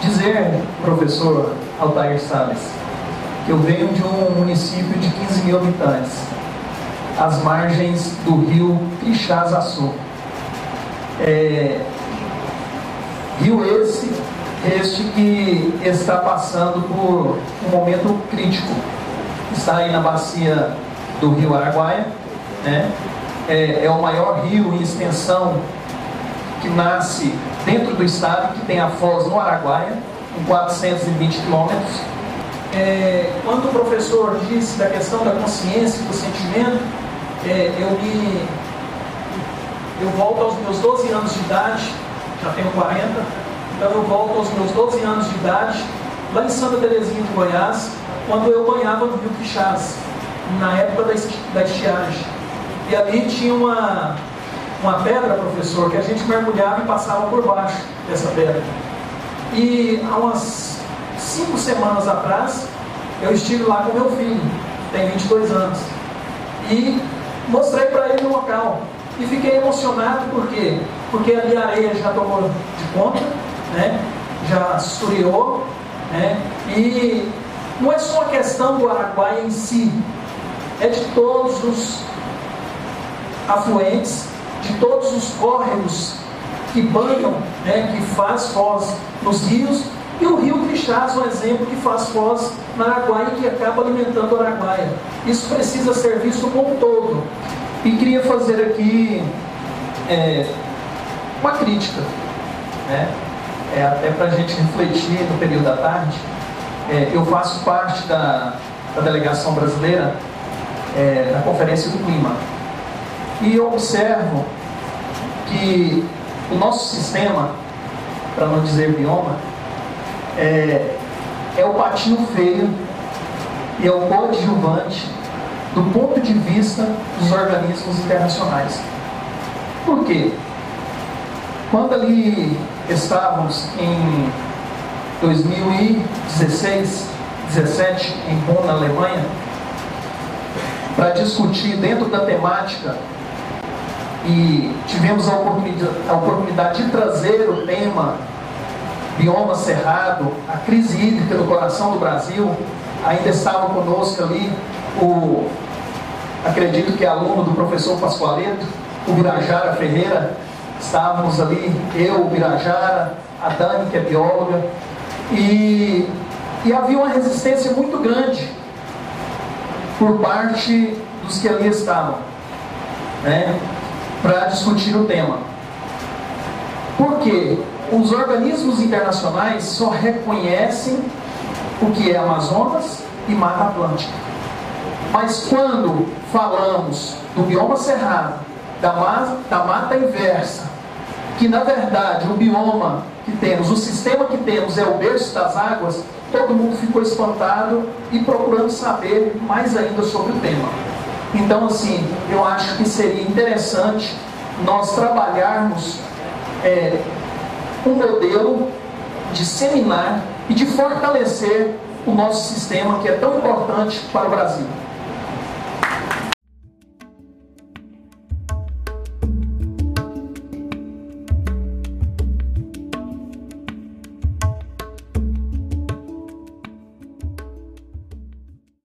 dizer, professor Altair Salles, que eu venho de um município de 15 mil habitantes, às margens do rio Crixás-Açu. É, rio esse, este que está passando por um momento crítico. Está aí na bacia do rio Araguaia, né? é, é o maior rio em extensão que nasce dentro do estado, que tem a foz no Araguaia, com 420 quilômetros. É, quando o professor disse da questão da consciência, do sentimento, é, eu me eu volto aos meus 12 anos de idade, já tenho 40, então eu volto aos meus 12 anos de idade, lá em Santa Terezinha de Goiás, quando eu banhava no Rio Quixás, na época da, da estiagem. E ali tinha uma, uma pedra, professor, que a gente mergulhava e passava por baixo dessa pedra. E há umas cinco semanas atrás, eu estive lá com meu filho, tem 22 anos, e mostrei para ele o local. E fiquei emocionado, por quê? Porque ali a areia já tomou de conta, né? já suriou, né? e não é só a questão do Araguaia em si, é de todos os afluentes, de todos os córregos que banham, né, que faz foz nos rios, e o rio Crixás, um exemplo que faz foz na Araguaia e que acaba alimentando a Araguaia. Isso precisa ser visto como um todo. E queria fazer aqui é, uma crítica, né? É, até para a gente refletir no período da tarde. É, eu faço parte da, da delegação brasileira é, na Conferência do Clima. E eu observo que o nosso sistema, para não dizer bioma, é, é o patinho feio e é o coadjuvante do ponto de vista dos organismos internacionais. Por quê? Quando ali estávamos em 2016, 17, em Bonn, na Alemanha, para discutir dentro da temática e tivemos a oportunidade, a oportunidade de trazer o tema bioma cerrado, a crise hídrica no coração do Brasil. Ainda estava conosco ali o, acredito que é aluno do professor Pascoaleto, o Birajara Ferreira. Estávamos ali, eu, o Birajara, a Dani, que é bióloga, e, e havia uma resistência muito grande por parte dos que ali estavam. Né? Para discutir o tema. Porque os organismos internacionais só reconhecem o que é Amazonas e Mata Atlântica. Mas quando falamos do bioma cerrado, da mata, da mata inversa, que na verdade o bioma que temos, o sistema que temos é o berço das águas, todo mundo ficou espantado e procurando saber mais ainda sobre o tema. Então, assim, eu acho que seria interessante nós trabalharmos é, um modelo de seminar e de fortalecer o nosso sistema que é tão importante para o Brasil.